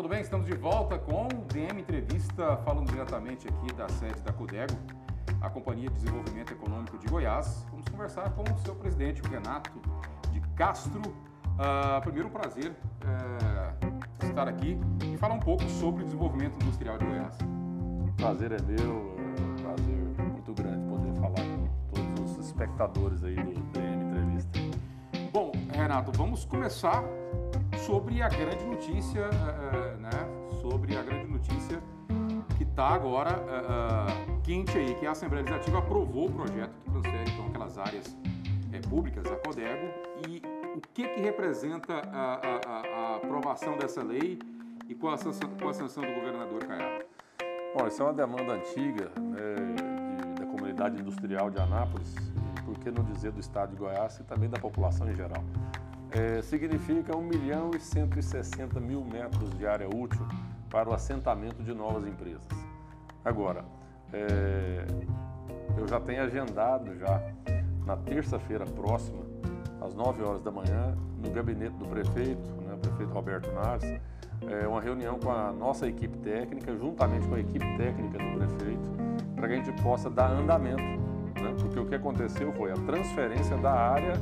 tudo bem? Estamos de volta com o DM Entrevista, falando diretamente aqui da sede da Codego, a Companhia de Desenvolvimento Econômico de Goiás. Vamos conversar com o seu presidente, o Renato de Castro. Uh, primeiro, um prazer uh, estar aqui e falar um pouco sobre o desenvolvimento industrial de Goiás. Prazer é meu, é um prazer muito grande poder falar com todos os espectadores aí do DM Entrevista. Bom, Renato, vamos começar sobre a grande notícia, uh, né? Sobre a grande notícia que está agora uh, quente aí, que a Assembleia Legislativa aprovou o projeto que transfere então aquelas áreas públicas a Codego e o que que representa a, a, a aprovação dessa lei e qual a sanção, a sanção do governador Caiado? Bom, isso é uma demanda antiga né, de, da comunidade industrial de Anápolis, por que não dizer do estado de Goiás e também da população em geral é, significa 1 milhão e 160 mil metros de área útil para o assentamento de novas empresas. Agora, é, eu já tenho agendado já na terça-feira próxima, às 9 horas da manhã, no gabinete do prefeito, né, prefeito Roberto Naves, é, uma reunião com a nossa equipe técnica, juntamente com a equipe técnica do prefeito, para que a gente possa dar andamento. Né, porque o que aconteceu foi a transferência da área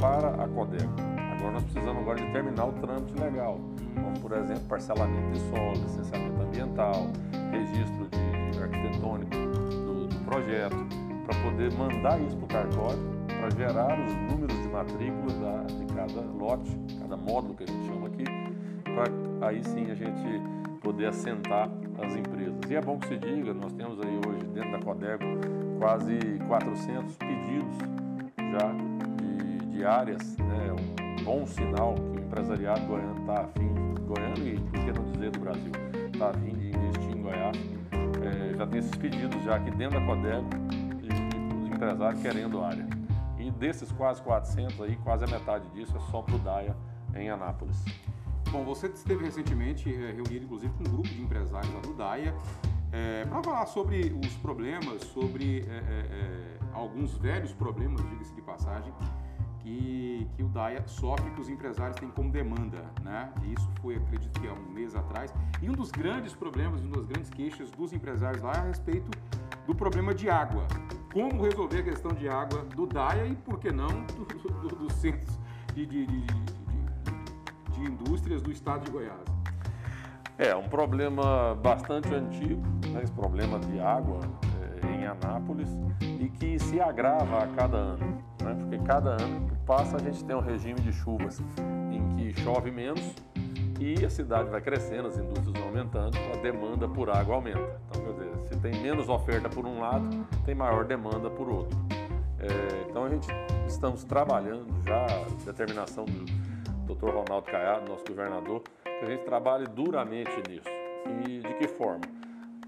para a Codeco. Nós precisamos agora de terminar o trâmite legal, como por exemplo parcelamento de solo, licenciamento ambiental, registro de arquitetônico do, do projeto, para poder mandar isso para o cartório, para gerar os números de matrícula da, de cada lote, cada módulo que a gente chama aqui, para aí sim a gente poder assentar as empresas. E é bom que se diga, nós temos aí hoje dentro da Codego quase 400 pedidos já de, de áreas, né, bom sinal que o empresariado goiano está afim, goiano e por que não dizer do Brasil, está afim de investir em Goiás. É, já tem esses pedidos já aqui dentro da Codego e os empresários querendo área. E desses quase 400 aí, quase a metade disso é só para o DAIA em Anápolis. Bom, você esteve recentemente é, reunido, inclusive, com um grupo de empresários lá do DAIA é, para falar sobre os problemas, sobre é, alguns velhos problemas, diga-se de passagem, que, que o DAIA sofre, que os empresários têm como demanda. Né? E isso foi, acredito que há um mês atrás. E um dos grandes problemas, uma das grandes queixas dos empresários lá é a respeito do problema de água. Como resolver a questão de água do DAIA e, por que não, dos do, do centros de, de, de, de indústrias do estado de Goiás. É um problema bastante antigo, né, esse problema de água é, em Anápolis e que se agrava a cada ano, né, porque cada ano passa, a gente tem um regime de chuvas em que chove menos e a cidade vai crescendo, as indústrias vão aumentando, a demanda por água aumenta. Então, quer dizer, se tem menos oferta por um lado, tem maior demanda por outro. É, então, a gente estamos trabalhando já, determinação do Dr. Ronaldo Caiado, nosso governador, que a gente trabalhe duramente nisso. E de que forma?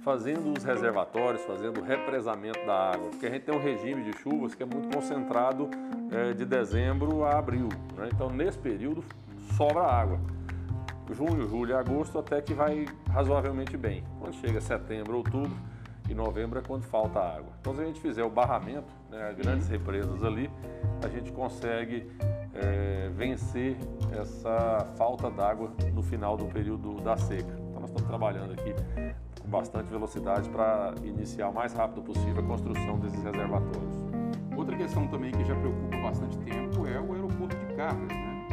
Fazendo os reservatórios, fazendo o represamento da água, porque a gente tem um regime de chuvas que é muito concentrado é, de dezembro a abril. Né? Então, nesse período, sobra água. Junho, julho e agosto até que vai razoavelmente bem. Quando chega setembro, outubro e novembro é quando falta água. Então, se a gente fizer o barramento, né, grandes represas ali, a gente consegue é, vencer essa falta d'água no final do período da seca. Então, nós estamos trabalhando aqui bastante velocidade para iniciar o mais rápido possível a construção desses reservatórios. Outra questão também que já preocupa bastante tempo é o aeroporto de cargas, né?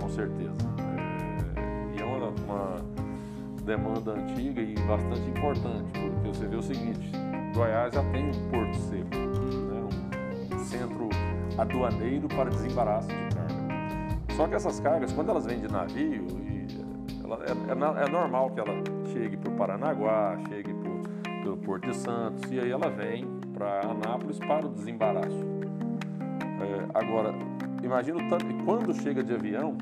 Com certeza. É, e é uma, uma demanda antiga e bastante importante, porque você vê o seguinte, Goiás já tem um porto seco, né? um centro aduaneiro para desembaraço de carga. Só que essas cargas, quando elas vêm de navio, ela, é, é, é normal que ela chegue o Paranaguá, chegue pro, pelo Porto de Santos e aí ela vem para Anápolis para o desembaraço. É, agora, imagina o tanto que quando chega de avião,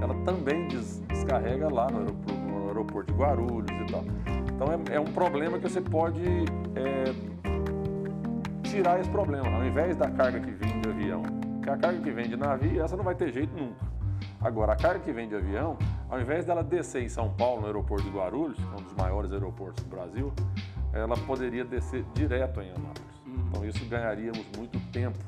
ela também des, descarrega lá no aeroporto, no aeroporto, de Guarulhos e tal. Então é, é um problema que você pode é, tirar esse problema. Ao invés da carga que vem de avião, que a carga que vem de navio, essa não vai ter jeito nunca. Agora, a carga que vem de avião, ao invés dela descer em São Paulo, no aeroporto de Guarulhos, um dos maiores aeroportos do Brasil, ela poderia descer direto em Anápolis. Uhum. Então, isso ganharíamos muito tempo,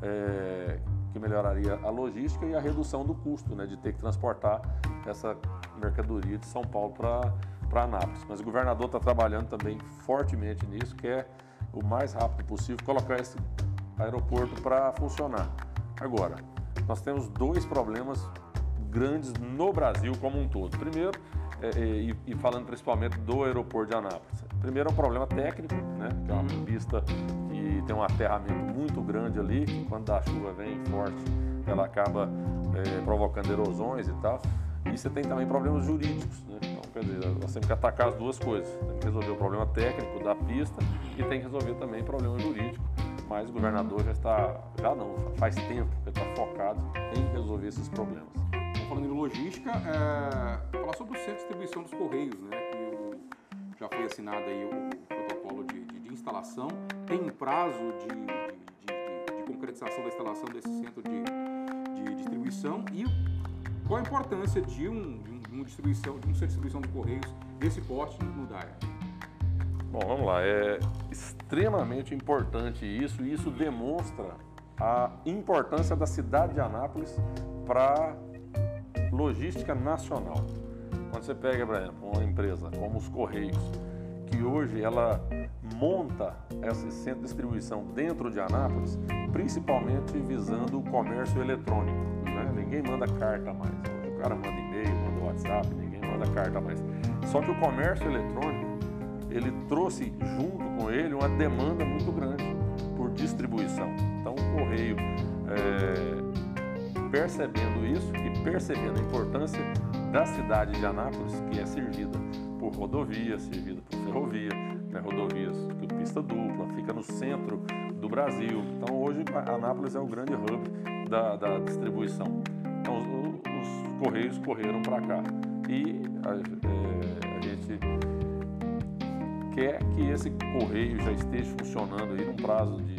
é, que melhoraria a logística e a redução do custo, né, de ter que transportar essa mercadoria de São Paulo para Anápolis. Mas o governador está trabalhando também fortemente nisso, que é o mais rápido possível colocar esse aeroporto para funcionar. Agora, nós temos dois problemas grandes no Brasil como um todo. Primeiro, é, é, e, e, falando principalmente do aeroporto de Anápolis. Primeiro é um problema técnico, né? Que é uma uhum. pista que tem um aterramento muito grande ali, que quando a chuva vem forte, ela acaba é, provocando erosões e tal. E você tem também problemas jurídicos, né? Então, quer dizer, nós temos que atacar as duas coisas. Tem que resolver o problema técnico da pista e tem que resolver também o problema jurídico. Mas o governador já está, já não, faz tempo que está focado em resolver esses problemas falando em logística, é, falar sobre o centro de distribuição dos Correios, né? Que o, já foi assinado aí o, protocolo de, de, de, instalação. Tem um prazo de, de, concretização da instalação desse centro de, distribuição e qual a importância de um, de um, distribuição, de um centro de distribuição de Correios desse porte no DAIA? Bom, vamos lá. É extremamente importante isso e isso demonstra a importância da cidade de Anápolis para logística nacional. Quando você pega, por exemplo, uma empresa como os Correios, que hoje ela monta esse centro de distribuição dentro de Anápolis, principalmente visando o comércio eletrônico. Né? Ninguém manda carta mais. O cara manda e-mail, manda WhatsApp, ninguém manda carta mais. Só que o comércio eletrônico, ele trouxe junto com ele uma demanda muito grande por distribuição. Então o correio é, percebendo isso e percebendo a importância da cidade de Anápolis, que é servida por rodovia, servida por ferrovia, né, rodovias com pista dupla, fica no centro do Brasil. Então hoje Anápolis é o grande hub da, da distribuição. Então os, os correios correram para cá e a, é, a gente quer que esse correio já esteja funcionando aí num prazo de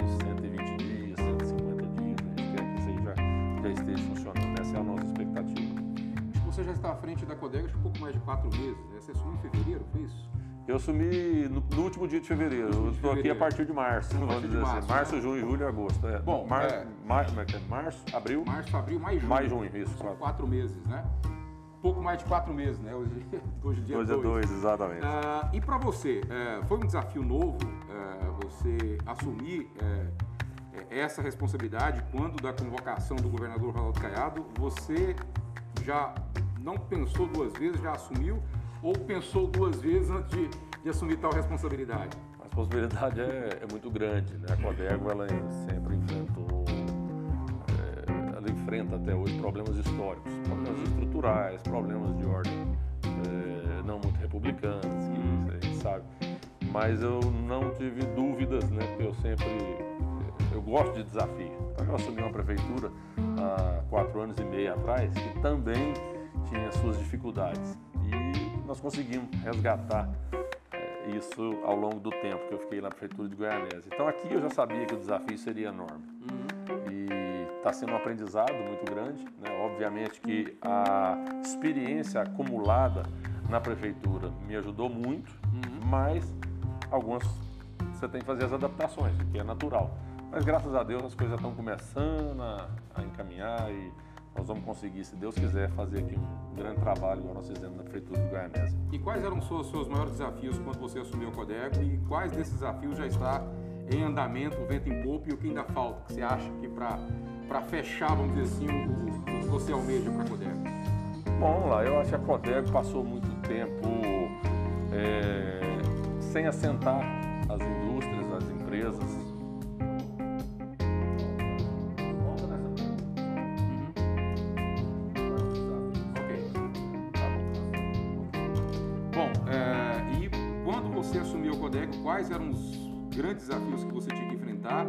frente da Codega acho um pouco mais de quatro meses. Né? Você assumiu em fevereiro, foi isso? Eu assumi no, no último dia de fevereiro. Eu estou aqui a partir de março. Vamos dizer março, assim. Março, né? junho, julho e agosto. É. Bom, Mar, é... Mar, é, é? março, abril. Março, abril, mais junho. Mais junho, isso. São quatro meses, né? pouco mais de quatro meses, né? Hoje, hoje é dia Hoje é dois, exatamente. Ah, e para você, é, foi um desafio novo você assumir essa responsabilidade quando da convocação do governador Ronaldo Caiado? Você já não pensou duas vezes, já assumiu? Ou pensou duas vezes antes de, de assumir tal responsabilidade? A responsabilidade é, é muito grande, né? A Codego, ela sempre enfrentou ela enfrenta até hoje problemas históricos, problemas estruturais, problemas de ordem é, não muito republicanos, que a gente sabe. Mas eu não tive dúvidas, né? Porque eu sempre eu gosto de desafio. Eu assumi uma prefeitura há quatro anos e meio atrás que também tinha suas dificuldades e nós conseguimos resgatar é, isso ao longo do tempo que eu fiquei na prefeitura de Goianésia. Então aqui eu já sabia que o desafio seria enorme. Uhum. E está sendo um aprendizado muito grande. Né? Obviamente que a experiência acumulada na prefeitura me ajudou muito, uhum. mas algumas você tem que fazer as adaptações, o que é natural. Mas graças a Deus as coisas estão começando a, a encaminhar e nós vamos conseguir, se Deus quiser, fazer aqui um grande trabalho, igual nós fizemos na Prefeitura de Goianésia. E quais eram os seus, seus maiores desafios quando você assumiu o Codego e quais desses desafios já está em andamento, o vento em popa e o que ainda falta, que você acha que para fechar, vamos dizer assim, o, o que você almeja para a Codego? Bom, vamos lá. Eu acho que a Codego passou muito tempo é, sem assentar as indústrias, as empresas. Você assumiu o Codego, quais eram os grandes desafios que você tinha que enfrentar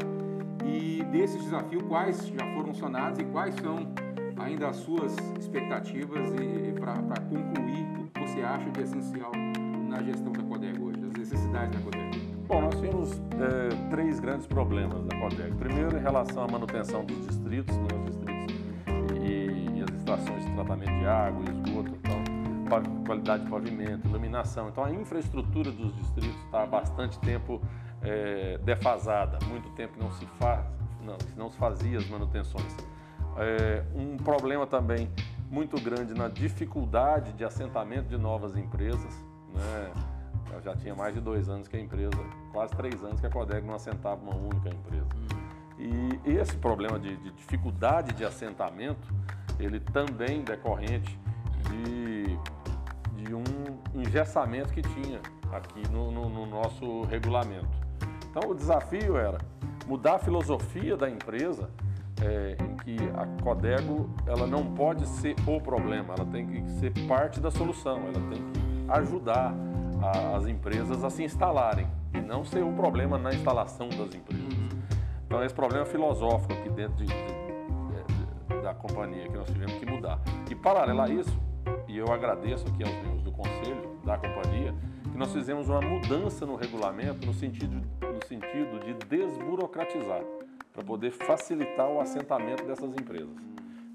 e desses desafios, quais já foram sanados e quais são ainda as suas expectativas para concluir o que você acha de essencial na gestão da Codego hoje, as necessidades da Codego? Bom, nós temos é, três grandes problemas da Codego. Primeiro, em relação à manutenção dos distritos, né, os distritos e, e, as estações de tratamento de água, esgoto, então, qualidade de pavimento, iluminação. Então, a infraestrutura dos distritos está há bastante tempo é, defasada, muito tempo que não se faz, não, não se fazia as manutenções. É, um problema também muito grande na dificuldade de assentamento de novas empresas. Né? já tinha mais de dois anos que a empresa, quase três anos que a Codeg não assentava uma única empresa. E esse problema de, de dificuldade de assentamento, ele também decorrente de, um engessamento que tinha aqui no, no, no nosso regulamento. Então o desafio era mudar a filosofia da empresa é, em que a Codego ela não pode ser o problema, ela tem que ser parte da solução, ela tem que ajudar a, as empresas a se instalarem e não ser um problema na instalação das empresas. Então esse problema filosófico aqui dentro de, de, de, da companhia que nós tivemos que mudar. E paralelo a isso, e eu agradeço aqui aos membros do conselho da companhia, que nós fizemos uma mudança no regulamento no sentido, no sentido de desburocratizar para poder facilitar o assentamento dessas empresas.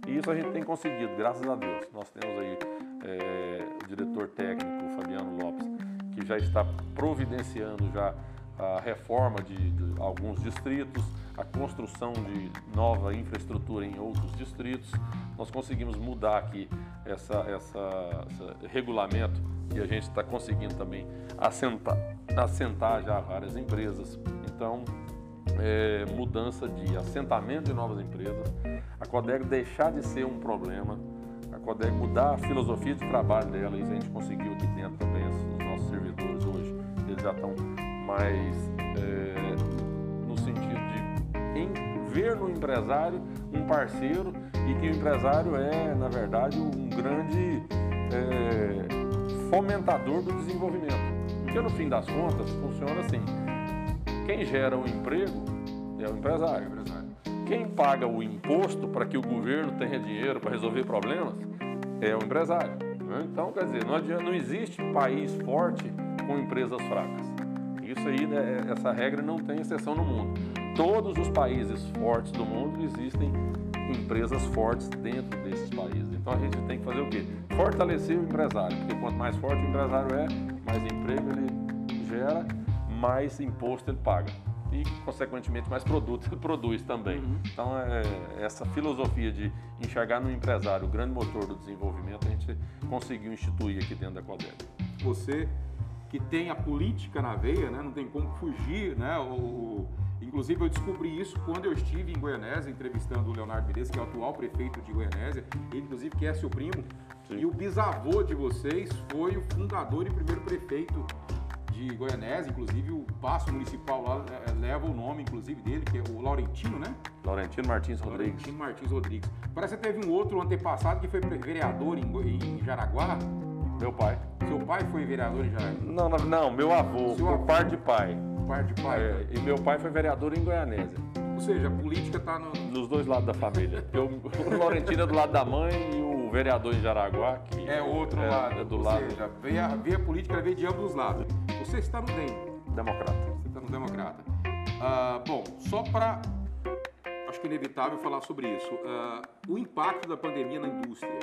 E isso a gente tem conseguido, graças a Deus. Nós temos aí é, o diretor técnico, Fabiano Lopes, que já está providenciando já a reforma de, de, alguns distritos, a construção de nova infraestrutura em outros distritos. Nós conseguimos mudar aqui essa, essa, esse regulamento e a gente está conseguindo também assentar, assentar já várias empresas. Então, é, mudança de assentamento de novas empresas, a Codeg deixar de ser um problema, a Codeg mudar a filosofia de trabalho dela, isso a gente conseguiu aqui dentro também, os nossos servidores hoje, eles já estão mais é, no sentido de em, ver no empresário um parceiro e que o empresário é, na verdade, um grande é, fomentador do desenvolvimento. Porque no fim das contas funciona assim quem gera o emprego é o empresário. Quem paga o imposto para que o governo tenha dinheiro para resolver problemas é o empresário. Né? Então, quer dizer, não, adianta, não existe país forte com empresas fracas. Isso aí, né, essa regra não tem exceção no mundo. Todos os países fortes do mundo existem empresas fortes dentro desses países. Então a gente tem que fazer o quê? Fortalecer o empresário, porque quanto mais forte o empresário é, mais emprego ele gera mais imposto ele paga. E, consequentemente, mais produtos ele produz também. Uhum. Então, é, essa filosofia de enxergar no empresário o grande motor do desenvolvimento, a gente conseguiu instituir aqui dentro da Codeg. Você que tem a política na veia, né? não tem como fugir, né? O, inclusive, eu descobri isso quando eu estive em Goianésia, entrevistando o Leonardo Menezes, que é o atual prefeito de Goianésia, ele, inclusive, que é seu primo. Sim. E o bisavô de vocês foi o fundador e primeiro prefeito de Goianésia, inclusive o passo municipal lá é, é, leva o nome, inclusive, dele, que é o Laurentino, né? Laurentino Martins Rodrigues. Laurentino Martins Rodrigues. Parece que teve um outro antepassado que foi vereador em, em Jaraguá. Meu pai. Seu pai foi vereador em Jaraguá? Não, não, não meu avô, Seu por avô, parte de pai. Parte de pai. É, e meu pai foi vereador em Goianésia. Ou seja, a política está no... nos dois lados da família. Eu, o Laurentino é do lado da mãe e o vereador em Jaraguá, que é outro é, lado. É do Ou lado. Seja, veio a, veio a política veio de ambos os lados. Você está no DEM. Democrata. Você está no Democrata. Ah, bom, só para. Acho que é inevitável falar sobre isso. Ah, o impacto da pandemia na indústria.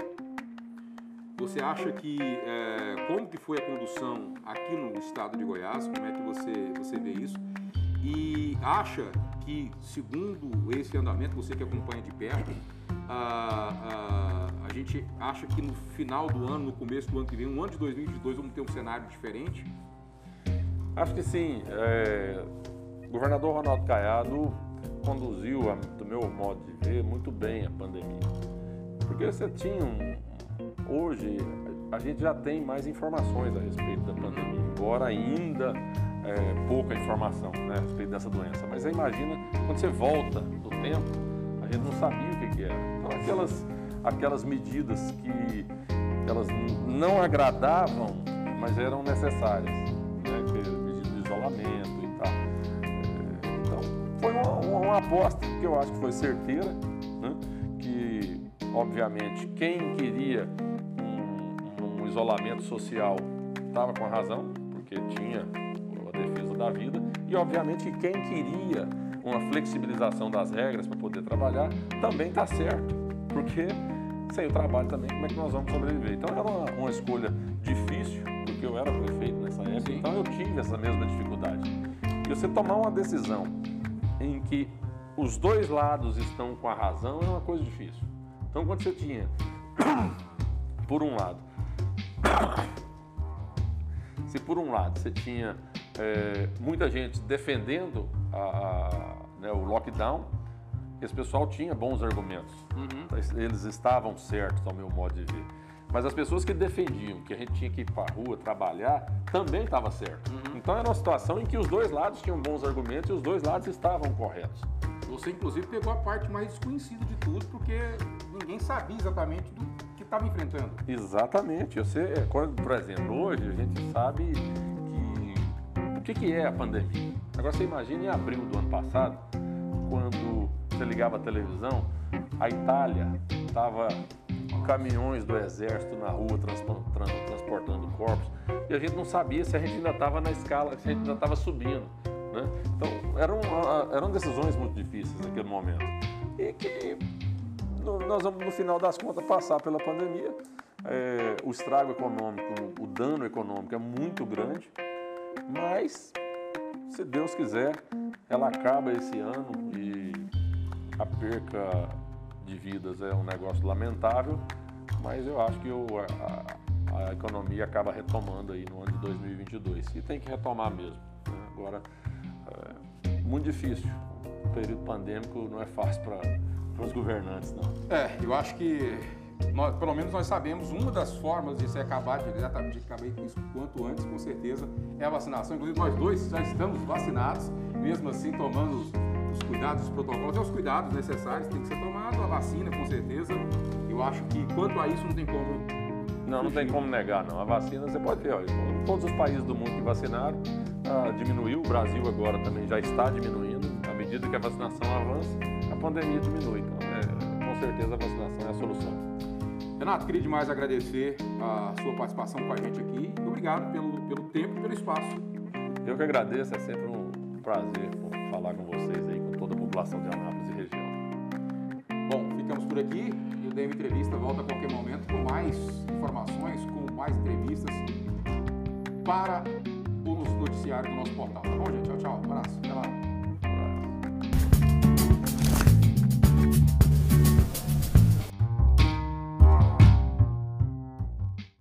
Você acha que. Eh, como que foi a condução aqui no estado de Goiás? Como é que você, você vê isso? E acha que, segundo esse andamento, você que acompanha de perto, a, a, a, gente acha que no final do ano, no começo do ano que vem, um ano de 2022, vamos ter um cenário diferente? Acho que sim. É, o governador Ronaldo Caiado conduziu, do meu modo de ver, muito bem a pandemia. Porque você tinha um. Hoje, a gente já tem mais informações a respeito da pandemia, embora ainda é, pouca informação né, a respeito dessa doença. Mas você imagina, quando você volta no tempo, a gente não sabia o que, que era. Então, aquelas, aquelas medidas que elas não agradavam, mas eram necessárias isolamento e tal. É, então, foi uma, uma, aposta que eu acho que foi certeira, né? Obviamente, quem queria um, um isolamento social estava com a razão, porque tinha a defesa da vida, e, obviamente, quem queria uma flexibilização das regras para poder trabalhar também está certo, porque sem o trabalho também, como é que nós vamos sobreviver? Então era uma, uma escolha difícil, porque eu era prefeito nessa época, Sim. então eu tive essa mesma dificuldade. E você tomar uma decisão em que os dois lados estão com a razão é uma coisa difícil. Então quando você tinha por um lado, se por um lado você tinha é, muita gente defendendo a, a, né, o lockdown, esse pessoal tinha bons argumentos. Uhum. Eles estavam certos, ao meu modo de ver. Mas as pessoas que defendiam que a gente tinha que ir para a rua trabalhar também estava certo. Uhum. Então era uma situação em que os dois lados tinham bons argumentos e os dois lados estavam corretos. Você, inclusive, pegou a parte mais desconhecida de tudo, porque ninguém sabia exatamente do que estava enfrentando. Exatamente. Você, quando, por exemplo, hoje a gente sabe que o que, que é a pandemia. Agora você imagina em abril do ano passado, quando você ligava a televisão, a Itália estava caminhões do exército na rua transportando corpos e a gente não sabia se a gente ainda estava na escala, se a gente ainda estava subindo. Né? Então eram, eram decisões muito difíceis naquele momento e que nós vamos no final das contas passar pela pandemia. É, o estrago econômico, o dano econômico é muito grande, mas se Deus quiser, ela acaba esse ano e a perca de vidas é um negócio lamentável, mas eu acho que a, a, economia acaba retomando aí no ano de 2022 e tem que retomar mesmo. Né? Agora, é muito difícil. O período pandêmico não é fácil para os governantes, não. É, eu acho que nós, pelo menos nós sabemos uma das formas de se acabar de, de acabar com isso quanto antes, com certeza, é a vacinação. Inclusive nós dois já estamos vacinados, mesmo assim tomando os, os cuidados, os protocolos, é os cuidados necessários, tem que ser tomado a vacina, com certeza. Eu acho que quanto a isso não tem como. Não, não tem como negar, não. A vacina, você pode ver, olha, todos os países do mundo que vacinaram, ah, diminuiu, o Brasil agora também já está diminuindo, à medida que a vacinação avança, a pandemia diminui. Então, é, com certeza a vacinação é a solução. Renato, queria demais agradecer a sua participação com a gente aqui. Obrigado pelo, pelo tempo e pelo espaço. Eu que agradeço, é sempre um prazer falar com vocês aí, com toda a população de Anápolis e região. Bom, ficamos por aqui. Eu dei uma entrevista, volta a qualquer momento com mais informações, com mais entrevistas para o noticiário do nosso portal. Tá bom, gente? Tchau, tchau. Um abraço. Até lá.